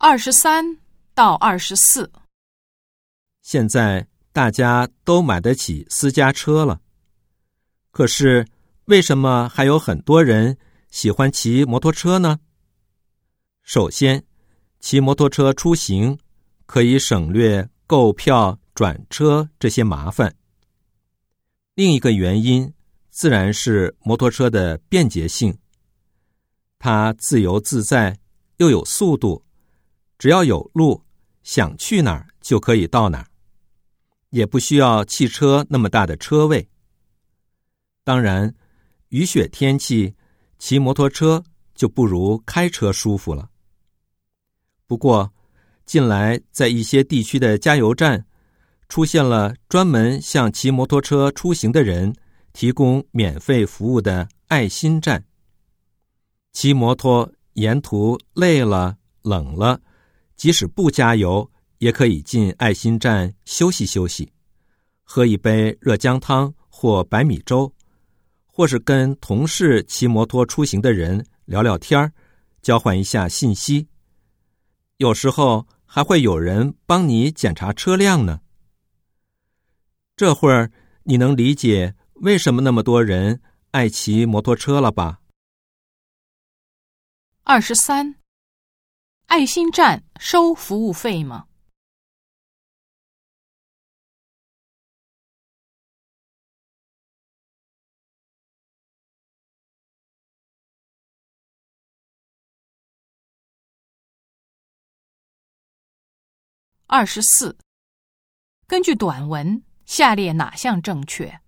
二十三到二十四，现在大家都买得起私家车了，可是为什么还有很多人喜欢骑摩托车呢？首先，骑摩托车出行可以省略购票、转车这些麻烦。另一个原因自然是摩托车的便捷性，它自由自在，又有速度。只要有路，想去哪儿就可以到哪儿，也不需要汽车那么大的车位。当然，雨雪天气骑摩托车就不如开车舒服了。不过，近来在一些地区的加油站出现了专门向骑摩托车出行的人提供免费服务的爱心站。骑摩托沿途累了、冷了。即使不加油，也可以进爱心站休息休息，喝一杯热姜汤或白米粥，或是跟同事骑摩托出行的人聊聊天儿，交换一下信息。有时候还会有人帮你检查车辆呢。这会儿你能理解为什么那么多人爱骑摩托车了吧？二十三。爱心站收服务费吗？二十四。根据短文，下列哪项正确？